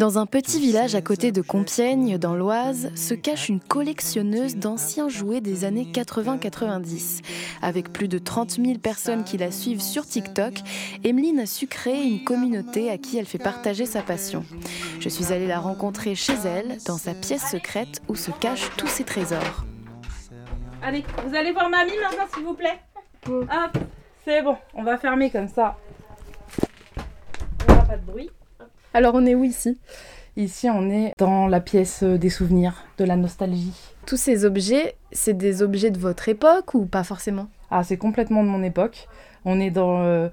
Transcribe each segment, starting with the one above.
Dans un petit village à côté de Compiègne, dans l'Oise, se cache une collectionneuse d'anciens jouets des années 80-90. Avec plus de 30 000 personnes qui la suivent sur TikTok, Emeline a su créer une communauté à qui elle fait partager sa passion. Je suis allée la rencontrer chez elle, dans sa pièce secrète où se cachent tous ses trésors. Allez, vous allez voir mamie maintenant, s'il vous plaît. Hop, c'est bon, on va fermer comme ça. Il n'y aura pas de bruit. Alors on est où ici? Ici, on est dans la pièce des souvenirs, de la nostalgie. Tous ces objets, c'est des objets de votre époque ou pas forcément? Ah, c'est complètement de mon époque. On est dans euh,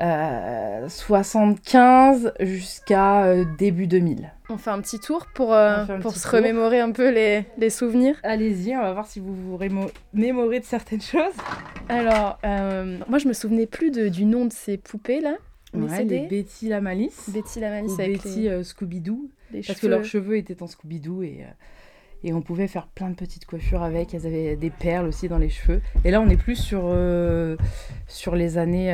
euh, 75 jusqu'à euh, début 2000. On fait un petit tour pour, euh, pour se tour. remémorer un peu les, les souvenirs. Allez-y, on va voir si vous vous rémo- mémorez de certaines choses. Alors, euh, moi je me souvenais plus de- du nom de ces poupées là. Ouais, des Betty la Malice. Betty la Malice ou avec Betty les, euh, Scooby-Doo. Parce que leurs cheveux étaient en Scooby-Doo et, euh, et on pouvait faire plein de petites coiffures avec. Elles avaient des perles aussi dans les cheveux. Et là, on est plus sur, euh, sur les années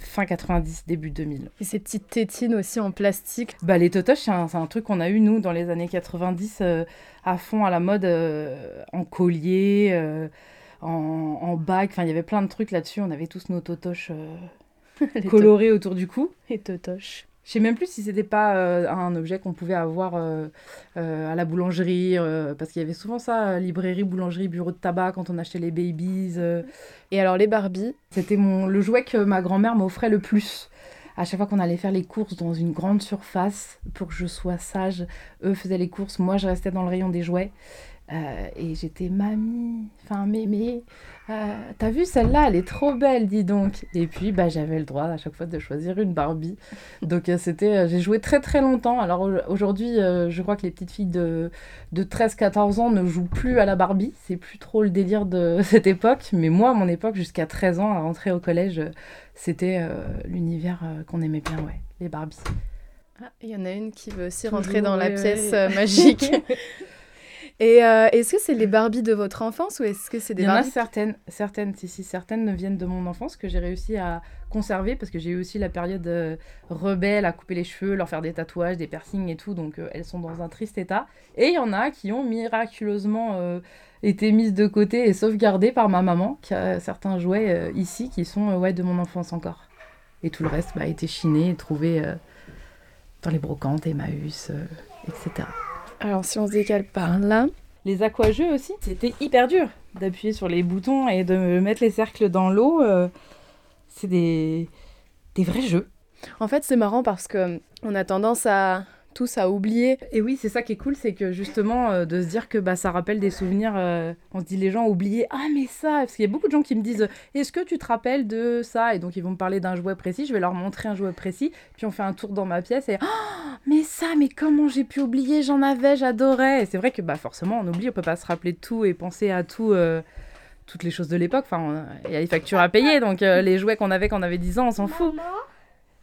fin 90, début 2000. Et ces petites tétines aussi en plastique. Bah, les totoches, c'est un, truc qu'on a eu, nous, dans les années 90, euh, à fond à la mode, en collier, en, en bague. Enfin, il y avait plein de trucs là-dessus. On avait tous nos totoches colorées autour du cou. les totoches. Je sais même plus si c'était pas euh, un objet qu'on pouvait avoir euh, euh, à la boulangerie, parce qu'il y avait souvent ça, librairie, boulangerie, bureau de tabac, quand on achetait les babies. Et alors les Barbie, C'était mon, le jouet que ma grand-mère m'offrait le plus. À chaque fois qu'on allait faire les courses dans une grande surface, pour que je sois sage, eux faisaient les courses, moi je restais dans le rayon des jouets. Euh, et j'étais mamie, enfin mémé, euh, t'as vu celle-là, elle est trop belle, dis donc. Et puis bah, j'avais le droit à chaque fois de choisir une Barbie. Donc euh, c'était, j'ai joué très très longtemps. Alors au- aujourd'hui, euh, je crois que les petites filles de, de 13-14 ans ne jouent plus à la Barbie. C'est plus trop le délire de cette époque. Mais moi, à mon époque, jusqu'à 13 ans, à rentrer au collège, c'était l'univers qu'on aimait bien, ouais, les Barbies. Ah, il y en a une qui veut aussi rentrer dans la pièce magique. Et euh, est-ce que c'est les Barbies de votre enfance ou est-ce que c'est des Il y en a certaines, certaines, si, si, certaines viennent de mon enfance que j'ai réussi à conserver parce que j'ai eu aussi la période euh, rebelle à couper les cheveux, leur faire des tatouages, des piercings et tout, donc euh, elles sont dans un triste état. Et il y en a qui ont miraculeusement été mises de côté et sauvegardées par ma maman, qui a certains jouets ici qui sont ouais, de mon enfance encore. Et tout le reste bah, a été chiné et trouvé dans les brocantes, Emmaüs, etc. Alors si on se décale par là, Les aquajeux aussi, c'était hyper dur d'appuyer sur les boutons et de mettre les cercles dans l'eau. euh, c'est des, des vrais jeux. en fait c'est marrant parce que on a tendance à tous à oublier. Et oui, c'est ça qui est cool, c'est que justement, euh, de se dire que bah, ça rappelle des souvenirs. euh, on se dit, les gens ont oublié, ah mais ça Parce qu'il y a beaucoup de gens qui me disent, est-ce que tu te rappelles de ça? Et donc ils vont me parler d'un jouet précis, je vais leur montrer un jouet précis, puis on fait un tour dans ma pièce et, ah mais ça, mais comment j'ai pu oublier J'en avais, j'adorais Et c'est vrai que bah, forcément, on oublie, on peut pas se rappeler de tout et penser à tout. euh, toutes les choses de l'époque, enfin, il y a les factures à payer, donc euh, les jouets qu'on avait quand on avait 10 ans, on s'en fout. Maman,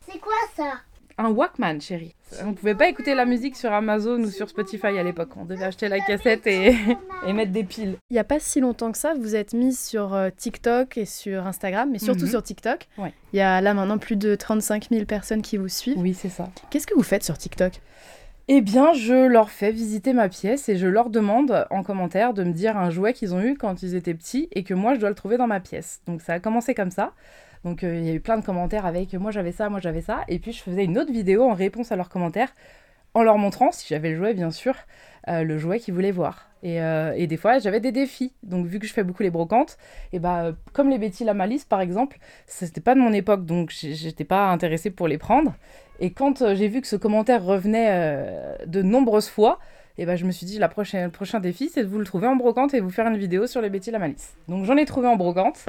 c'est quoi ça? Un Walkman, chérie. On pouvait pas écouter la musique sur Amazon ou sur Spotify à l'époque. On devait acheter la cassette et, et mettre des piles. Il n'y a pas si longtemps que ça, vous êtes mise sur euh, TikTok et sur Instagram, mais surtout Mhm. sur TikTok. Ouais. Il y a là maintenant plus de 35 000 personnes qui vous suivent. Oui, c'est ça. Qu'est-ce que vous faites sur TikTok? Eh bien, je leur fais visiter ma pièce et je leur demande en commentaire de me dire un jouet qu'ils ont eu quand ils étaient petits et que moi je dois le trouver dans ma pièce. Donc ça a commencé comme ça. Donc euh, il y a eu plein de commentaires avec moi j'avais ça, moi j'avais ça. Et puis je faisais une autre vidéo en réponse à leurs commentaires en leur montrant, si j'avais le jouet bien sûr, euh, le jouet qu'ils voulaient voir. Et, euh, et des fois j'avais des défis. Donc vu que je fais beaucoup les brocantes, et bah comme les Betty la Malice par exemple, c'était pas de mon époque donc j'étais pas intéressée pour les prendre. Et quand j'ai vu que ce commentaire revenait de nombreuses fois, et ben je me suis dit le prochain défi c'est de vous le trouver en brocante et vous faire une vidéo sur les Betty la Malice. Donc j'en ai trouvé en brocante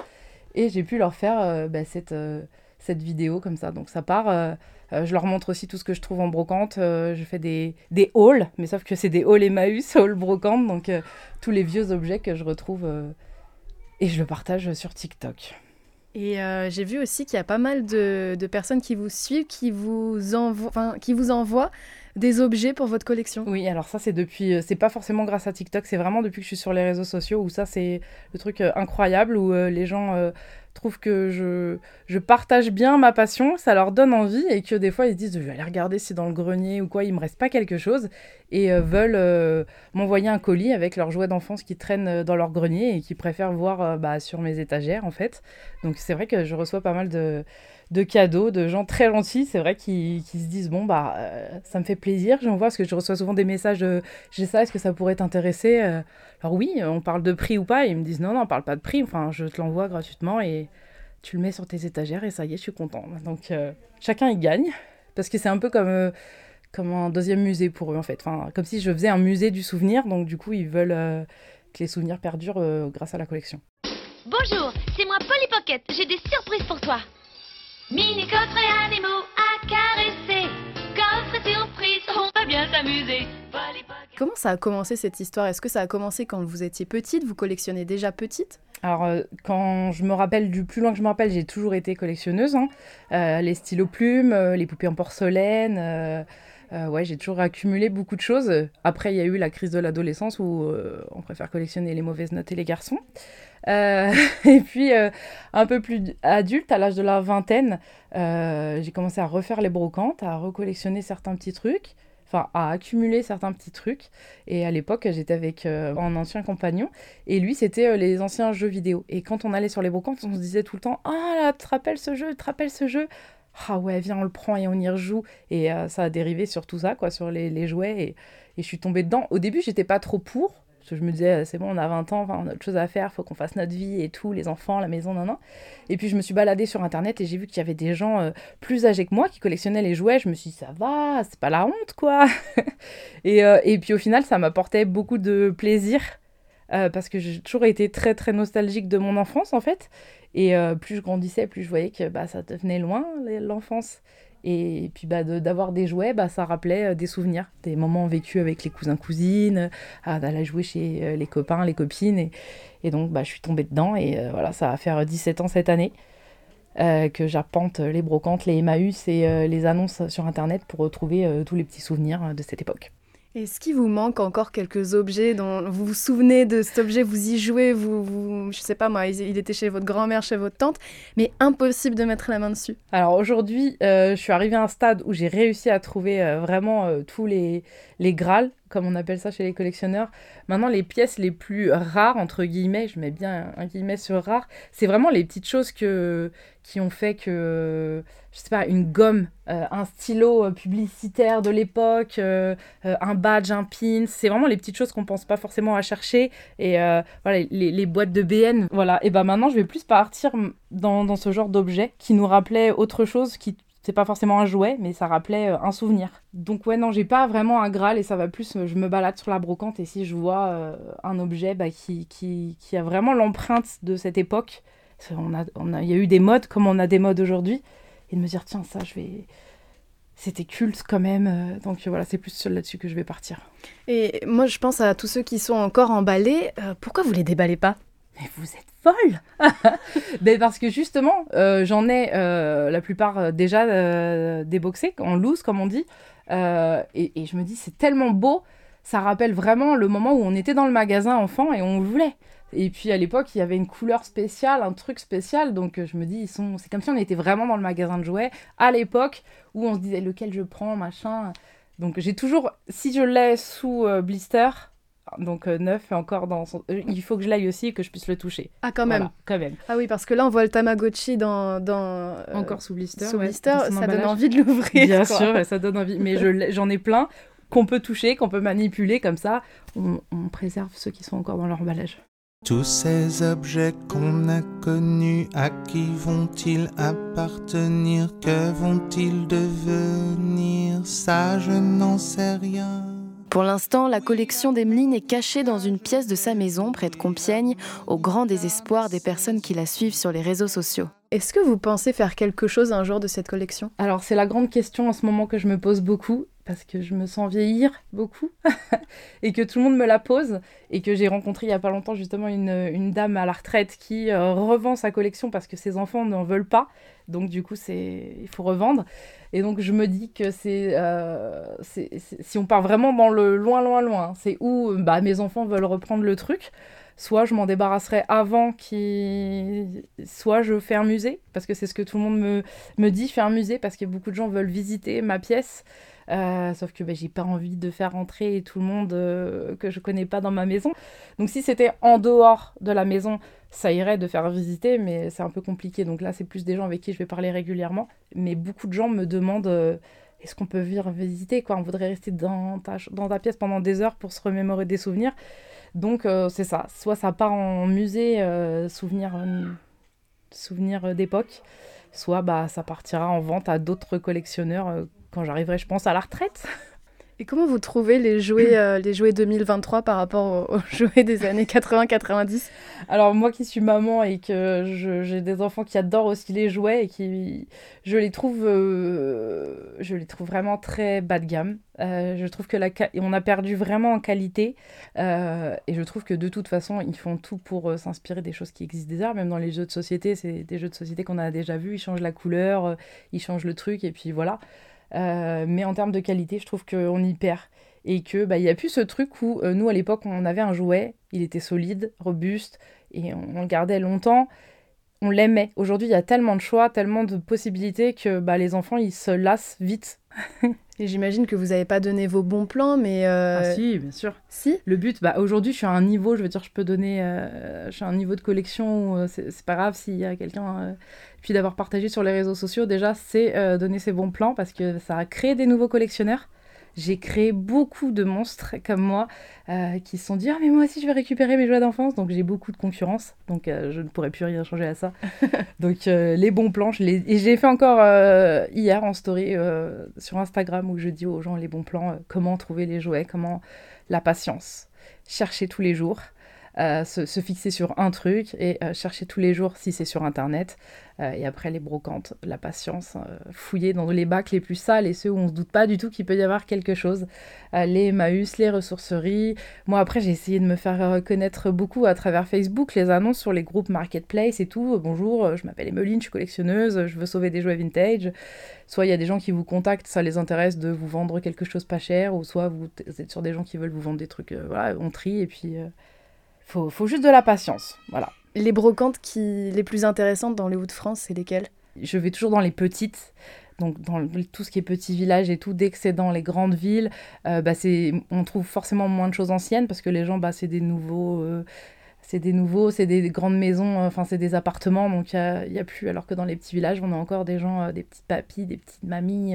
et j'ai pu leur faire euh, bah, cette, euh, cette vidéo comme ça. Donc ça part, euh, je leur montre aussi tout ce que je trouve en brocante. je fais des, des hauls, mais sauf que c'est des hauls Emmaüs, hauls brocante, donc tous les vieux objets que je retrouve et je le partage sur TikTok. Et j'ai vu aussi qu'il y a pas mal de, de personnes qui vous suivent, qui vous, qui vous envoient des objets pour votre collection. Oui, alors ça c'est depuis, euh, c'est pas forcément grâce à TikTok, c'est vraiment depuis que je suis sur les réseaux sociaux où ça c'est le truc euh, incroyable où euh, les gens trouvent que je, je partage bien ma passion, ça leur donne envie et que des fois ils se disent je vais aller regarder si dans le grenier ou quoi il me reste pas quelque chose et veulent m'envoyer un colis avec leurs jouets d'enfance qui traînent dans leur grenier et qui préfèrent voir bah, sur mes étagères en fait. Donc c'est vrai que je reçois pas mal de, de cadeaux, de gens très gentils, c'est vrai, qui, qui, se disent bon bah ça me fait plaisir, j'envoie parce que je reçois souvent des messages j'ai ça, est-ce que ça pourrait t'intéresser Alors oui, on parle de prix ou pas, et ils me disent non non, on parle pas de prix, enfin je te l'envoie gratuitement et tu le mets sur tes étagères et ça y est, je suis content. Donc chacun y gagne parce que c'est un peu comme comme un deuxième musée pour eux en fait. Enfin, comme si je faisais un musée du souvenir, donc du coup ils veulent euh, que les souvenirs perdurent euh, grâce à la collection. Bonjour, c'est moi Polly Pocket, j'ai des surprises pour toi. Mini coffre et animaux à caresser, coffre surprise, on va bien s'amuser. Comment ça a commencé cette histoire? Est-ce que ça a commencé quand vous étiez petite? Vous collectionnez déjà petite? Alors, euh, quand je me rappelle, du plus loin que je me rappelle, j'ai toujours été collectionneuse. Hein. les stylos plumes, les poupées en porcelaine, euh, ouais, j'ai toujours accumulé beaucoup de choses. Après, il y a eu la crise de l'adolescence où euh, on préfère collectionner les mauvaises notes et les garçons. Euh, et puis, un peu plus adulte, à l'âge de la vingtaine, j'ai commencé à refaire les brocantes, à recollectionner certains petits trucs, enfin, à accumuler certains petits trucs. Et à l'époque, j'étais avec un ancien compagnon, et lui, c'était les anciens jeux vidéo. Et quand on allait sur les brocantes, on se disait tout le temps Ah là, tu te rappelles ce jeu, te rappelles ce jeu? Ah ouais, viens, on le prend et on y rejoue. Et euh, ça a dérivé sur tout ça, quoi, sur les, jouets. Et, je suis tombée dedans. Au début, j'étais pas trop pour. Parce que je me disais, c'est bon, on a 20 ans, on a autre chose à faire, faut qu'on fasse notre vie et tout, les enfants, la maison, nan, nan. Et puis je me suis baladée sur internet et j'ai vu qu'il y avait des gens euh, plus âgés que moi qui collectionnaient les jouets. Je me suis dit, ça va, c'est pas la honte, quoi. et, euh, et puis au final, ça m'apportait beaucoup de plaisir. Parce que j'ai toujours été très très nostalgique de mon enfance en fait et euh, plus je grandissais, plus je voyais que bah, ça devenait loin, l'enfance. Et puis bah, d'avoir des jouets, bah, ça rappelait euh, des souvenirs, des moments vécus avec les cousins-cousines, d'aller jouer chez euh, les copains, les copines. Et, et donc bah, je suis tombée dedans et voilà, ça va faire 17 ans cette année. que j'arpente les brocantes, les Emmaüs et les annonces sur Internet pour retrouver tous les petits souvenirs de cette époque. Est-ce qu'il vous manque encore quelques objets dont vous vous souvenez de cet objet, vous y jouez, vous, je sais pas moi, il était chez votre grand-mère, chez votre tante, mais impossible de mettre la main dessus. Alors aujourd'hui, euh, je suis arrivée à un stade où j'ai réussi à trouver euh, vraiment euh, tous les, les Graals, comme on appelle ça chez les collectionneurs. Maintenant, les pièces les plus rares, entre guillemets, je mets bien un guillemet sur rare, c'est vraiment les petites choses que, qui ont fait que, je sais pas, une gomme, euh, un stylo euh, publicitaire de l'époque, euh, un badge, un pin, c'est vraiment les petites choses qu'on pense pas forcément à chercher. Et voilà, les, boîtes de BN, voilà. Et ben maintenant, je vais plus partir dans, dans ce genre d'objet qui nous rappelait autre chose, qui c'est pas forcément un jouet, mais ça rappelait euh, un souvenir. Donc ouais, non, j'ai pas vraiment un Graal et ça va plus, euh, je me balade sur la brocante et si je vois euh, un objet bah, qui, qui, qui, a vraiment l'empreinte de cette époque, on a, on a, il y a eu des modes comme on a des modes aujourd'hui, et de me dire, tiens, ça, je vais... C'était culte quand même, donc voilà, c'est plus là-dessus que je vais partir. Et moi, je pense à tous ceux qui sont encore emballés. pourquoi vous les déballez pas? Mais vous êtes folle Mais parce que justement, euh, j'en ai euh, la plupart euh, déjà déboxés, en loose comme on dit. Et, et, je me dis, c'est tellement beau, ça rappelle vraiment le moment où on était dans le magasin enfant et on voulait. Et puis à l'époque, il y avait une couleur spéciale, un truc spécial. Donc je me dis, sont... c'est comme si on était vraiment dans le magasin de jouets à l'époque où on se disait lequel je prends, machin. Donc j'ai toujours, si je l'ai sous blister, donc euh, neuf et encore dans son... Euh, il faut que je l'aille aussi et que je puisse le toucher. Ah quand même. quand même. Ah oui parce que là on voit le Tamagotchi dans, dans euh, encore sous blister. Sous blister, ça donne envie de l'ouvrir. Bien sûr, ça donne envie. Mais j'en ai plein qu'on peut toucher, qu'on peut manipuler comme ça. On, on, préserve ceux qui sont encore dans leur emballage. Tous ces objets qu'on a connus, à qui vont-ils appartenir? Que vont-ils devenir? Ça, je n'en sais rien. Pour l'instant, la collection d'Emeline est cachée dans une pièce de sa maison près de Compiègne, au grand désespoir des personnes qui la suivent sur les réseaux sociaux. Est-ce que vous pensez faire quelque chose un jour de cette collection? Alors c'est la grande question en ce moment que je me pose beaucoup parce que je me sens vieillir beaucoup et que tout le monde me la pose et que j'ai rencontré il y a pas longtemps justement une, dame à la retraite qui euh, revend sa collection parce que ses enfants n'en veulent pas. Donc du coup il faut revendre. Et donc je me dis que c'est euh, si on part vraiment dans le loin loin loin c'est où bah, mes enfants veulent reprendre le truc soit je m'en débarrasserai avant qu'il soit je fais un musée parce que c'est ce que tout le monde me, me dit faire un musée parce que beaucoup de gens veulent visiter ma pièce euh, sauf que ben, j'ai pas envie de faire entrer tout le monde euh, que je connais pas dans ma maison. Donc si c'était en dehors de la maison, ça irait de faire visiter, mais c'est un peu compliqué. Donc là, c'est plus des gens avec qui je vais parler régulièrement. Mais beaucoup de gens me demandent euh, est-ce qu'on peut venir visiter quoi? On voudrait rester dans ta, dans ta pièce pendant des heures pour se remémorer des souvenirs. Donc c'est ça. Soit ça part en musée, souvenir, souvenir d'époque, soit bah, ça partira en vente à d'autres collectionneurs quand j'arriverai, je pense, à la retraite. Et comment vous trouvez les jouets, euh, les jouets 2023 par rapport aux, jouets des années 80-90 Alors moi qui suis maman et que j'ai des enfants qui adorent aussi les jouets et qui je les trouve euh, je les trouve vraiment très bas de gamme. Euh, je trouve que la on a perdu vraiment en qualité et je trouve que de toute façon ils font tout pour s'inspirer des choses qui existent déjà. Même dans les jeux de société, c'est des jeux de société qu'on a déjà vus. Ils changent la couleur, ils changent le truc et puis voilà. Euh, mais en termes de qualité, je trouve qu'on y perd. Et qu'il bah, n'y a plus ce truc où euh, nous, à l'époque, on avait un jouet, il était solide, robuste, et on, le gardait longtemps. On l'aimait. Aujourd'hui, il y a tellement de choix, tellement de possibilités que bah, les enfants, ils se lassent vite. Et j'imagine que vous n'avez pas donné vos bons plans, mais... Euh, ah si, bien sûr. Si? Le but, bah, aujourd'hui, je suis à un niveau, je veux dire, je peux donner... je suis à un niveau de collection où c'est pas grave s'il y a quelqu'un puis d'avoir partagé sur les réseaux sociaux, déjà, c'est euh, donner ses bons plans parce que ça a créé des nouveaux collectionneurs. J'ai créé beaucoup de monstres comme moi euh, qui se sont dit Ah, mais moi aussi je vais récupérer mes jouets d'enfance. Donc j'ai beaucoup de concurrence. Donc euh, je ne pourrais plus rien changer à ça. donc les bons plans, je les... et j'ai fait encore hier en story sur Instagram où je dis aux gens les bons plans, comment trouver les jouets, comment la patience, chercher tous les jours. Euh, se, fixer sur un truc et euh, chercher tous les jours si c'est sur Internet. Euh, et après, les brocantes, la patience, fouiller dans les bacs les plus sales et ceux où on se doute pas du tout qu'il peut y avoir quelque chose. les Emmaüs, les ressourceries. Moi, après, j'ai essayé de me faire connaître beaucoup à travers Facebook, les annonces sur les groupes Marketplace et tout. Bonjour, je m'appelle Emeline, je suis collectionneuse, je veux sauver des jouets vintage. Soit il y a des gens qui vous contactent, ça les intéresse de vous vendre quelque chose pas cher, ou soit vous êtes sur des gens qui veulent vous vendre des trucs, voilà, on trie et puis faut, faut juste de la patience. Voilà. Les brocantes qui les plus intéressantes dans les Hauts-de-France, c'est lesquelles? Je vais toujours dans les petites. Donc dans tout ce qui est petits villages et tout, dès que c'est dans les grandes villes, euh, bah on trouve forcément moins de choses anciennes parce que les gens, bah, c'est des nouveaux... Euh, c'est des nouveaux, c'est des, grandes maisons, euh, enfin c'est des appartements, donc il n'y a, a, plus. Alors que dans les petits villages, on a encore des gens, des petits papis, des petites mamies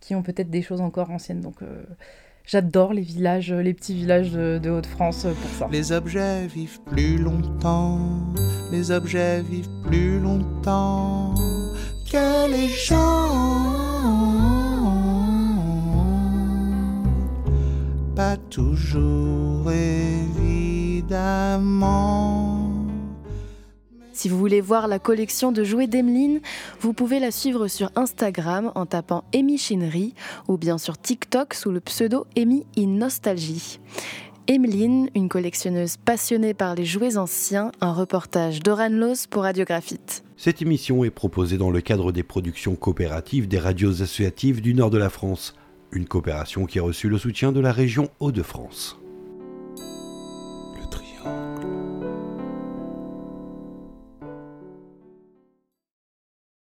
qui ont peut-être des choses encore anciennes. Donc J'adore les villages, les petits villages de, Haute-France pour ça. Les objets vivent plus longtemps, les objets vivent plus longtemps que les gens. Pas toujours évidemment. Si vous voulez voir la collection de jouets d'Emeline, vous pouvez la suivre sur Instagram en tapant Amy Chinery ou bien sur TikTok sous le pseudo Amy in Nostalgie. Emeline, une collectionneuse passionnée par les jouets anciens, un reportage d'Oran Loz pour Radiographite. Cette émission est proposée dans le cadre des productions coopératives des radios associatives du nord de la France, une coopération qui a reçu le soutien de la région Hauts-de-France.